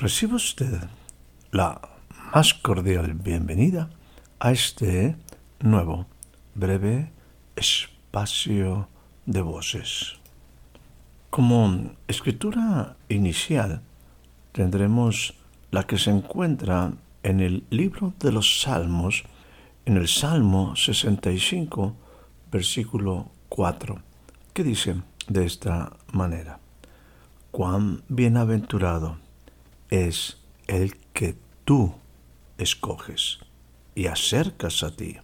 Recibe usted la más cordial bienvenida a este nuevo, breve espacio de voces. Como escritura inicial tendremos la que se encuentra en el libro de los Salmos, en el Salmo 65, versículo 4, que dice de esta manera, cuán bienaventurado es el que tú escoges y acercas a ti,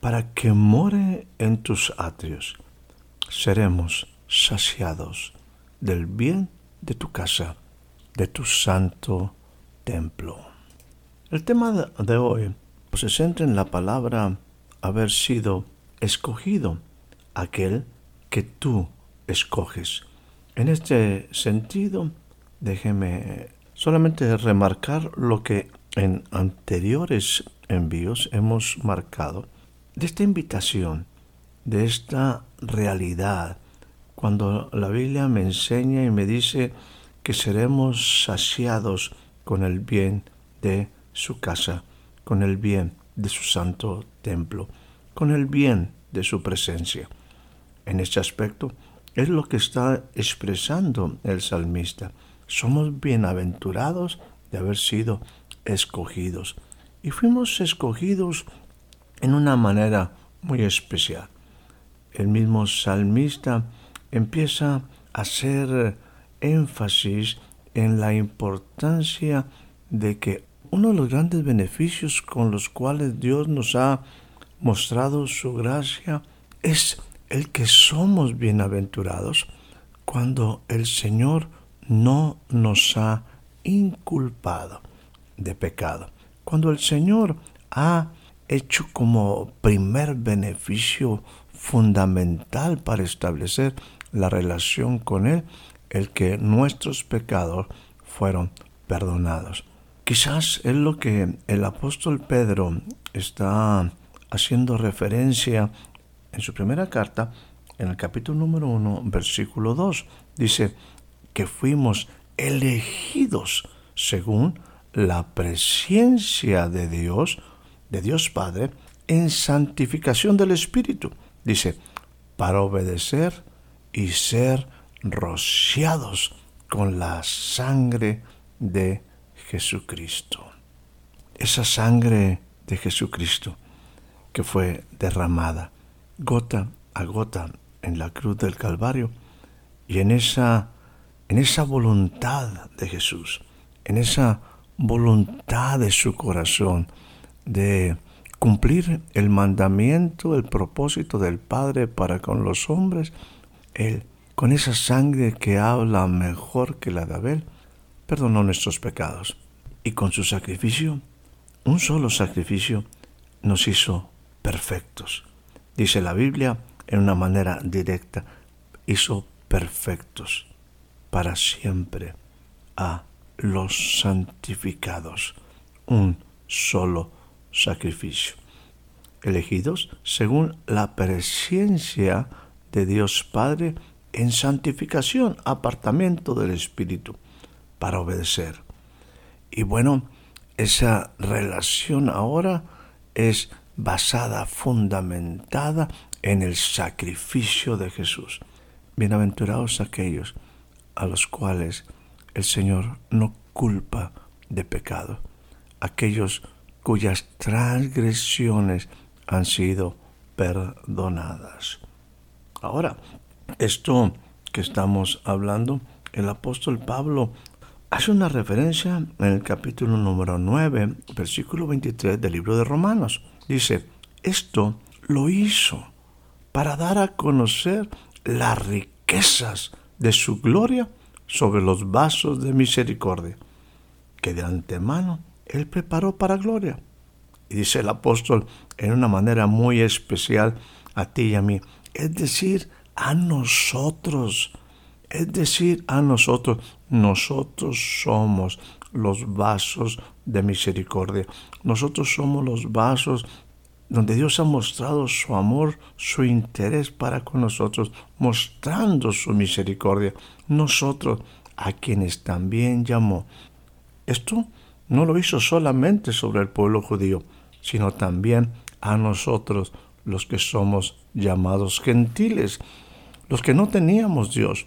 para que more en tus atrios. Seremos saciados del bien de tu casa, de tu santo templo. El tema de hoy se centra en la palabra haber sido escogido, aquel que tú escoges. En este sentido, déjeme solamente remarcar lo que en anteriores envíos hemos marcado de esta invitación, de esta realidad, cuando la Biblia me enseña y me dice que seremos saciados con el bien de su casa, con el bien de su santo templo, con el bien de su presencia. En este aspecto es lo que está expresando el salmista. Somos bienaventurados de haber sido escogidos. Y fuimos escogidos en una manera muy especial. El mismo salmista empieza a hacer énfasis en la importancia de que uno de los grandes beneficios con los cuales Dios nos ha mostrado su gracia es el que somos bienaventurados cuando el Señor no nos ha inculpado de pecado. Cuando el Señor ha hecho como primer beneficio fundamental para establecer la relación con Él, el que nuestros pecados fueron perdonados. Quizás es lo que el apóstol Pedro está haciendo referencia en su primera carta, en el capítulo número 1, versículo 2. Dice que fuimos elegidos según la presencia de Dios, de Dios Padre, en santificación del Espíritu. Dice, para obedecer y ser rociados con la sangre de Jesucristo. Esa sangre de Jesucristo que fue derramada gota a gota en la cruz del Calvario y en esa en esa voluntad de Jesús, en esa voluntad de su corazón de cumplir el mandamiento, el propósito del Padre para con los hombres, Él, con esa sangre que habla mejor que la de Abel, perdonó nuestros pecados. Y con su sacrificio, un solo sacrificio, nos hizo perfectos. Dice la Biblia en una manera directa, hizo perfectos para siempre a los santificados, un solo sacrificio, elegidos según la presencia de Dios Padre en santificación, apartamiento del Espíritu, para obedecer. Y bueno, esa relación ahora es basada, fundamentada en el sacrificio de Jesús. Bienaventurados aquellos a los cuales el Señor no culpa de pecado, aquellos cuyas transgresiones han sido perdonadas. Ahora, esto que estamos hablando, el apóstol Pablo hace una referencia en el capítulo número 9, versículo 23 del libro de Romanos. Dice, Esto lo hizo para dar a conocer las riquezas de su gloria sobre los vasos de misericordia, que de antemano Él preparó para gloria. Y dice el apóstol en una manera muy especial a ti y a mí, es decir, a nosotros, es decir, a nosotros, nosotros somos los vasos de misericordia, nosotros somos los vasos donde Dios ha mostrado su amor, su interés para con nosotros, mostrando su misericordia, nosotros a quienes también llamó. Esto no lo hizo solamente sobre el pueblo judío, sino también a nosotros, los que somos llamados gentiles, los que no teníamos Dios,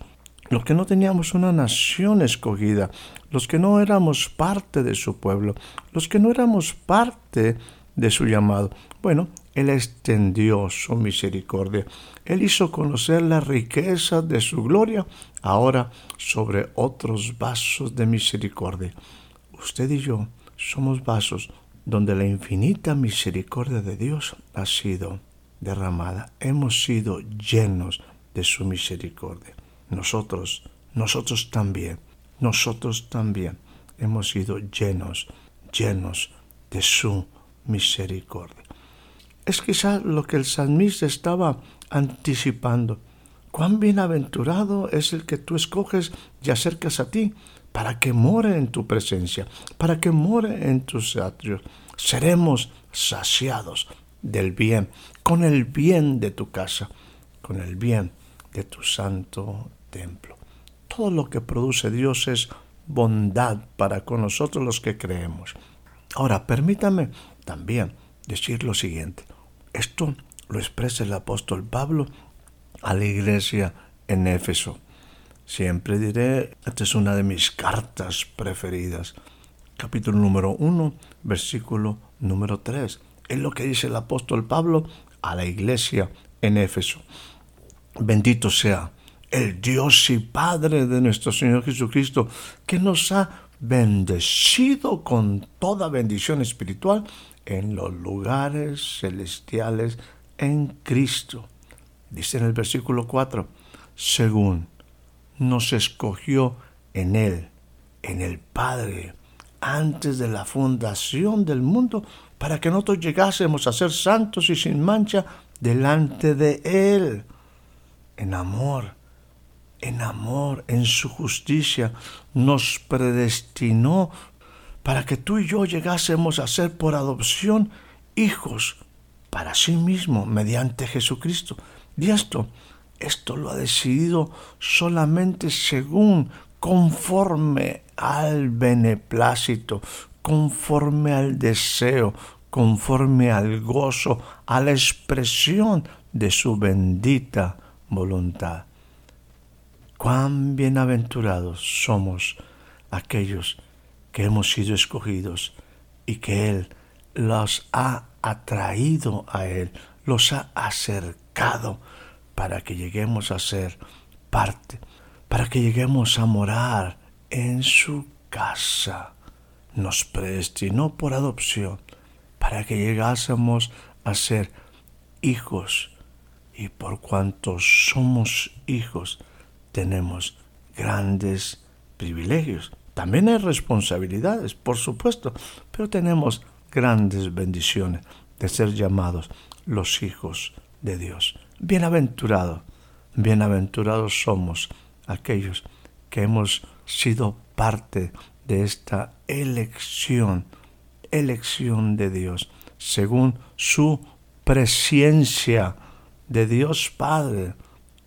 los que no teníamos una nación escogida, los que no éramos parte de su pueblo, los que no éramos parte de su llamado. Bueno, Él extendió su misericordia. Él hizo conocer la riqueza de su gloria ahora sobre otros vasos de misericordia. Usted y yo somos vasos donde la infinita misericordia de Dios ha sido derramada. Hemos sido llenos de su misericordia. Nosotros, nosotros también, nosotros también hemos sido llenos, llenos de su misericordia. Es quizás lo que el salmista estaba anticipando. Cuán bienaventurado es el que tú escoges y acercas a ti para que more en tu presencia, para que more en tus atrios. Seremos saciados del bien, con el bien de tu casa, con el bien de tu santo templo. Todo lo que produce Dios es bondad para con nosotros los que creemos. Ahora, permítame también decir lo siguiente. Esto lo expresa el apóstol Pablo a la iglesia en Éfeso. Siempre diré, esta es una de mis cartas preferidas. Capítulo número 1, versículo número 3. Es lo que dice el apóstol Pablo a la iglesia en Éfeso. Bendito sea el Dios y Padre de nuestro Señor Jesucristo, que nos ha bendecido con toda bendición espiritual en los lugares celestiales en Cristo. Dice en el versículo 4, según nos escogió en Él, en el Padre, antes de la fundación del mundo, para que nosotros llegásemos a ser santos y sin mancha delante de Él, en amor en amor, en su justicia, nos predestinó para que tú y yo llegásemos a ser por adopción hijos para sí mismo mediante Jesucristo. Y esto, esto lo ha decidido solamente según, conforme al beneplácito, conforme al deseo, conforme al gozo, a la expresión de su bendita voluntad. Cuán bienaventurados somos aquellos que hemos sido escogidos y que Él los ha atraído a Él, los ha acercado para que lleguemos a ser parte, para que lleguemos a morar en su casa. Nos predestinó por adopción para que llegásemos a ser hijos y por cuanto somos hijos, tenemos grandes privilegios. También hay responsabilidades, por supuesto, pero tenemos grandes bendiciones de ser llamados los hijos de Dios. Bienaventurados, bienaventurados somos aquellos que hemos sido parte de esta elección, elección de Dios, según su presencia de Dios Padre,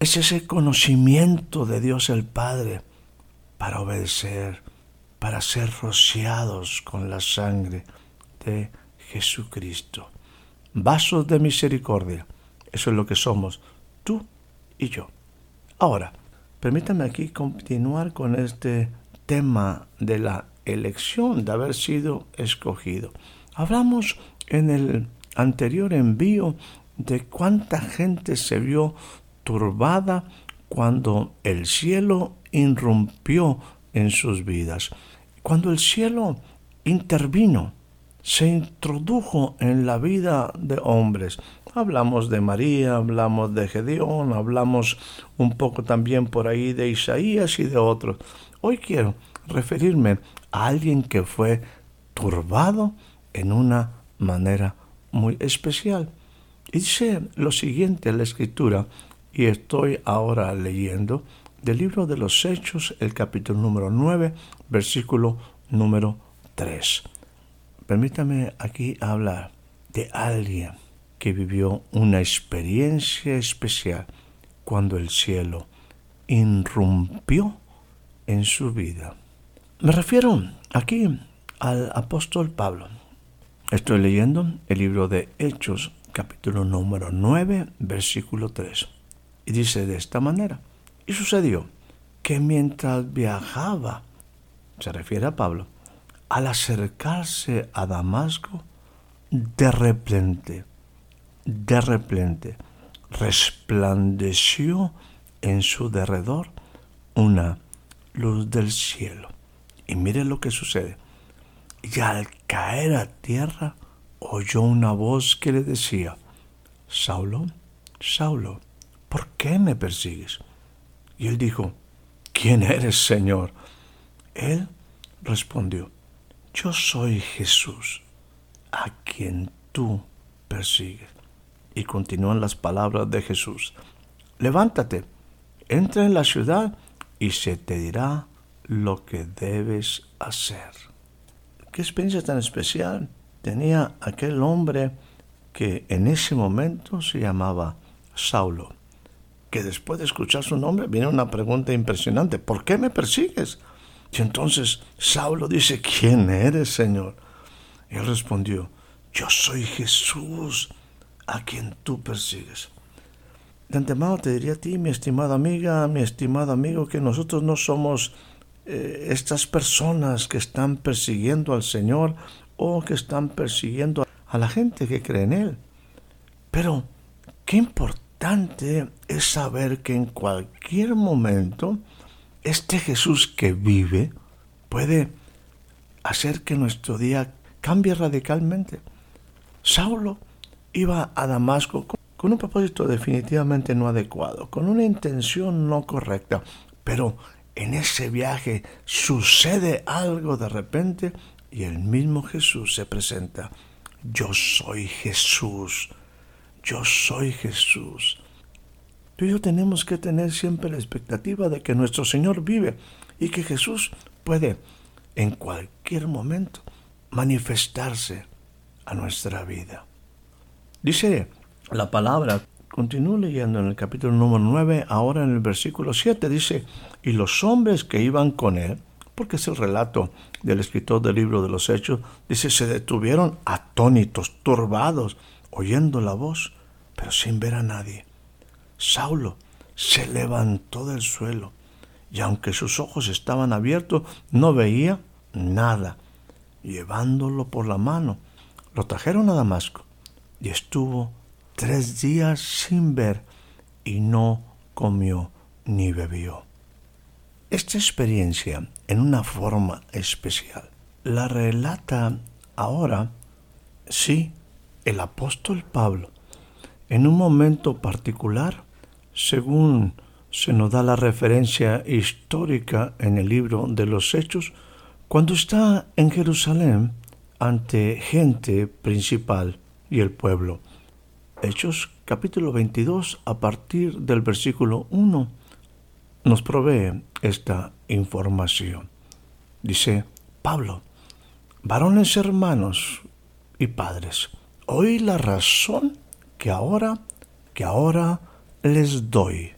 es ese conocimiento de Dios el Padre para obedecer, para ser rociados con la sangre de Jesucristo. Vasos de misericordia. Eso es lo que somos tú y yo. Ahora, permítame aquí continuar con este tema de la elección, de haber sido escogido. Hablamos en el anterior envío de cuánta gente se vio turbada cuando el cielo irrumpió en sus vidas, cuando el cielo intervino, se introdujo en la vida de hombres. Hablamos de María, hablamos de Gedeón, hablamos un poco también por ahí de Isaías y de otros. Hoy quiero referirme a alguien que fue turbado en una manera muy especial. dice lo siguiente en la escritura, y estoy ahora leyendo del libro de los Hechos, el capítulo número 9, versículo número 3. Permítame aquí hablar de alguien que vivió una experiencia especial cuando el cielo irrumpió en su vida. Me refiero aquí al apóstol Pablo. Estoy leyendo el libro de Hechos, capítulo número 9, versículo 3. Dice de esta manera, y sucedió que mientras viajaba, se refiere a Pablo, al acercarse a Damasco, de repente, de repente, resplandeció en su derredor una luz del cielo. Y mire lo que sucede. Y al caer a tierra, oyó una voz que le decía, Saulo, Saulo, ¿por qué me persigues? Y él dijo, ¿quién eres, Señor? Él respondió, yo soy Jesús, a quien tú persigues. Y continúan las palabras de Jesús. Levántate, entra en la ciudad y se te dirá lo que debes hacer. ¿Qué experiencia tan especial tenía aquel hombre que en ese momento se llamaba Saulo? Que después de escuchar su nombre viene una pregunta impresionante. ¿Por qué me persigues? Y entonces Saulo dice, ¿quién eres, Señor? Y él respondió, yo soy Jesús a quien tú persigues. De antemano te diría a ti, mi estimada amiga, mi estimado amigo, que nosotros no somos eh, estas personas que están persiguiendo al Señor o que están persiguiendo a la gente que cree en Él. Pero qué importante es saber que en cualquier momento este Jesús que vive puede hacer que nuestro día cambie radicalmente. Saulo iba a Damasco con un propósito definitivamente no adecuado, con una intención no correcta, pero en ese viaje sucede algo de repente y el mismo Jesús se presenta. Yo soy Jesús, yo soy Jesús. Tú y yo tenemos que tener siempre la expectativa de que nuestro Señor vive y que Jesús puede en cualquier momento manifestarse a nuestra vida. Dice la palabra, continúo leyendo en el capítulo número 9, ahora en el versículo 7, dice, y los hombres que iban con él, porque es el relato del escritor del libro de los Hechos, dice, se detuvieron atónitos, turbados, oyendo la voz, pero sin ver a nadie. Saulo se levantó del suelo y aunque sus ojos estaban abiertos, no veía nada. Llevándolo por la mano, lo trajeron a Damasco y estuvo tres días sin ver y no comió ni bebió. Esta experiencia, en una forma especial, la relata ahora, sí, el apóstol Pablo, en un momento particular según se nos da la referencia histórica en el libro de los Hechos, cuando está en Jerusalén ante gente principal y el pueblo. Hechos capítulo 22 a partir del versículo 1 nos provee esta información. Dice Pablo, varones hermanos y padres, oí la razón que ahora, que ahora les doy.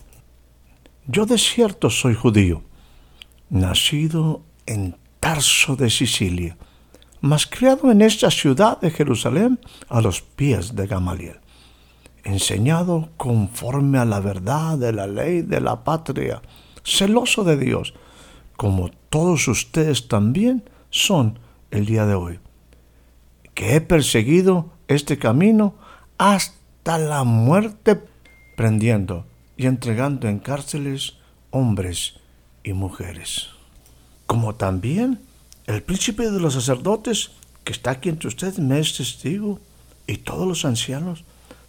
Yo de cierto soy judío, nacido en Tarso de Sicilia, mas criado en esta ciudad de Jerusalén a los pies de Gamaliel, enseñado conforme a la verdad de la ley de la patria, celoso de Dios, como todos ustedes también son el día de hoy, que he perseguido este camino hasta la muerte prendiendo y entregando en cárceles hombres y mujeres. Como también el príncipe de los sacerdotes que está aquí entre ustedes me es testigo, y todos los ancianos,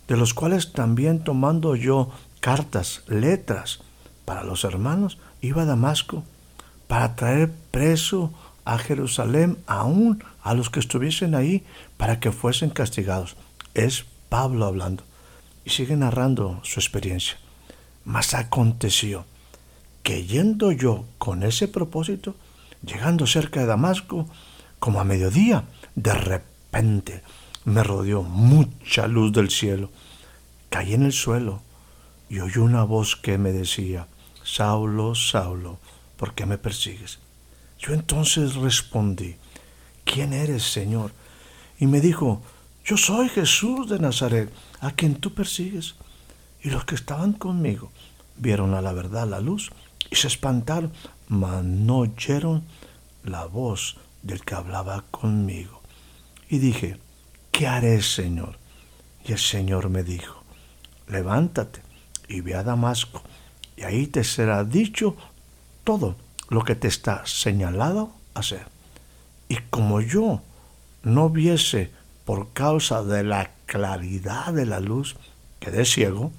de los cuales también tomando yo cartas, letras para los hermanos, iba a Damasco para traer preso a Jerusalén aún a los que estuviesen ahí para que fuesen castigados. Es Pablo hablando y sigue narrando su experiencia. Mas aconteció que yendo yo con ese propósito, llegando cerca de Damasco, como a mediodía, de repente me rodeó mucha luz del cielo. Caí en el suelo y oí una voz que me decía, Saulo, Saulo, ¿por qué me persigues? Yo entonces respondí, ¿quién eres, Señor? Y me dijo, yo soy Jesús de Nazaret, a quien tú persigues. Y los que estaban conmigo vieron a la verdad la luz y se espantaron, mas no oyeron la voz del que hablaba conmigo. Y dije, ¿qué haré, Señor? Y el Señor me dijo, levántate y ve a Damasco, y ahí te será dicho todo lo que te está señalado hacer. Y como yo no viese por causa de la claridad de la luz, quedé ciego,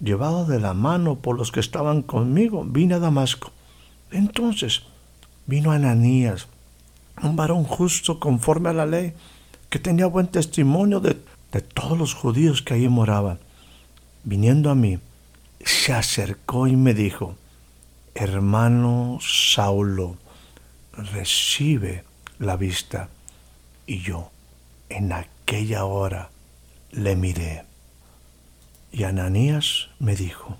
llevado de la mano por los que estaban conmigo, vine a Damasco. Entonces vino Ananías, un varón justo conforme a la ley, que tenía buen testimonio de, de todos los judíos que allí moraban. Viniendo a mí, se acercó y me dijo, hermano Saulo, recibe la vista. Y yo, en aquella hora, le miré. Y Ananías me dijo,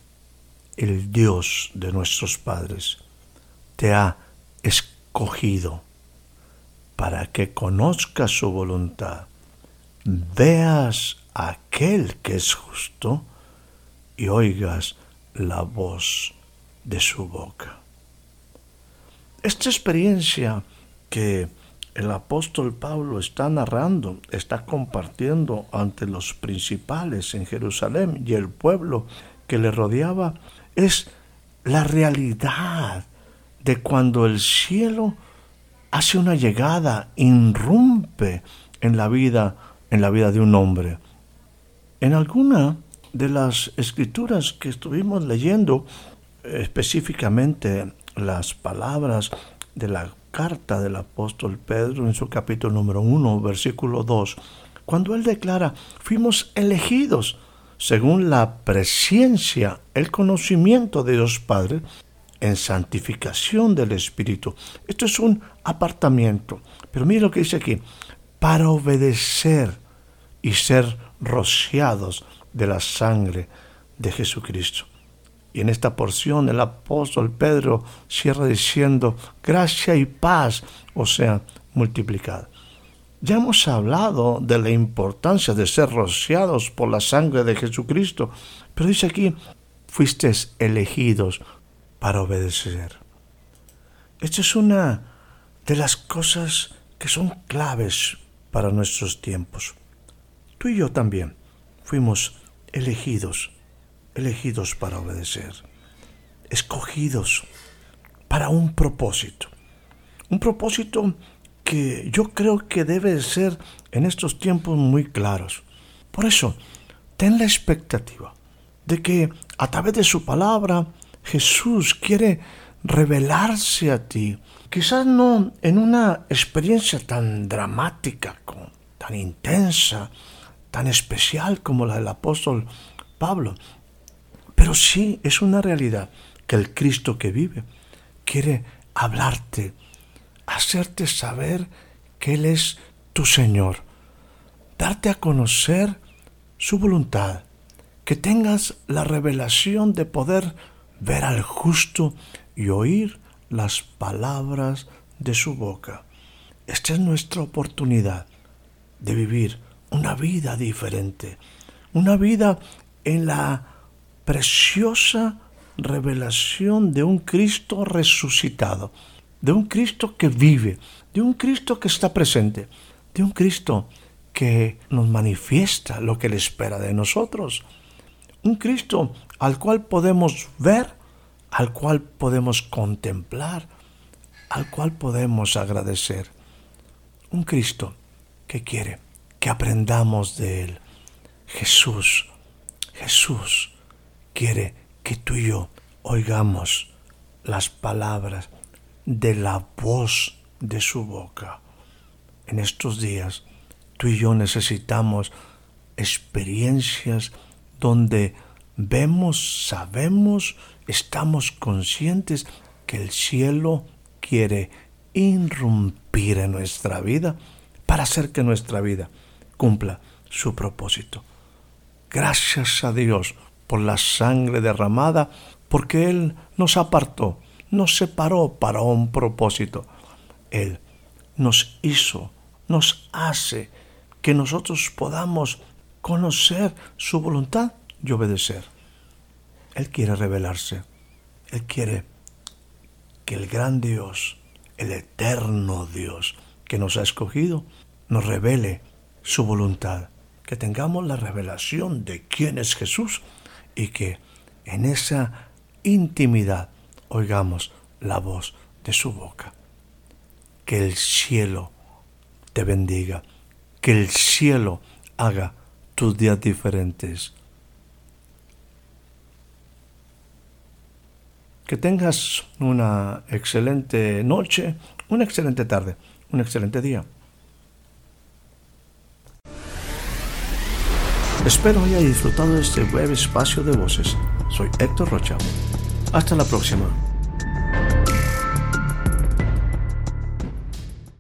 el Dios de nuestros padres te ha escogido para que conozcas su voluntad, veas aquel que es justo y oigas la voz de su boca. Esta experiencia que el apóstol Pablo está narrando, está compartiendo ante los principales en Jerusalén y el pueblo que le rodeaba, es la realidad de cuando el cielo hace una llegada, irrumpe en la vida, en la vida de un hombre. En alguna de las escrituras que estuvimos leyendo, específicamente las palabras de la carta del apóstol Pedro en su capítulo número 1, versículo 2, cuando él declara, fuimos elegidos según la presencia, el conocimiento de Dios Padre, en santificación del Espíritu. Esto es un apartamiento. Pero mire lo que dice aquí, para obedecer y ser rociados de la sangre de Jesucristo. Y en esta porción el apóstol Pedro cierra diciendo, gracia y paz, o sea, multiplicada. Ya hemos hablado de la importancia de ser rociados por la sangre de Jesucristo, pero dice aquí, fuisteis elegidos para obedecer. Esta es una de las cosas que son claves para nuestros tiempos. Tú y yo también fuimos elegidos elegidos para obedecer, escogidos para un propósito. Un propósito que yo creo que debe ser en estos tiempos muy claros. Por eso, ten la expectativa de que a través de su palabra Jesús quiere revelarse a ti, quizás no en una experiencia tan dramática, tan intensa, tan especial como la del apóstol Pablo, pero sí es una realidad que el Cristo que vive quiere hablarte, hacerte saber que Él es tu Señor, darte a conocer su voluntad, que tengas la revelación de poder ver al justo y oír las palabras de su boca. Esta es nuestra oportunidad de vivir una vida diferente, una vida en la preciosa revelación de un Cristo resucitado, de un Cristo que vive, de un Cristo que está presente, de un Cristo que nos manifiesta lo que Él espera de nosotros. Un Cristo al cual podemos ver, al cual podemos contemplar, al cual podemos agradecer. Un Cristo que quiere que aprendamos de Él. Jesús, Jesús quiere que tú y yo oigamos las palabras de la voz de su boca. En estos días, tú y yo necesitamos experiencias donde vemos, sabemos, estamos conscientes que el cielo quiere irrumpir en nuestra vida para hacer que nuestra vida cumpla su propósito. Gracias a Dios por la sangre derramada, porque Él nos apartó, nos separó para un propósito. Él nos hizo, nos hace que nosotros podamos conocer su voluntad y obedecer. Él quiere revelarse. Él quiere que el gran Dios, el eterno Dios que nos ha escogido, nos revele su voluntad. Que tengamos la revelación de quién es Jesús y que en esa intimidad oigamos la voz de su boca. Que el cielo te bendiga, que el cielo haga tus días diferentes. Que tengas una excelente noche, una excelente tarde, un excelente día. Espero haya disfrutado de este breve espacio de voces. Soy Héctor Rocha. Hasta la próxima.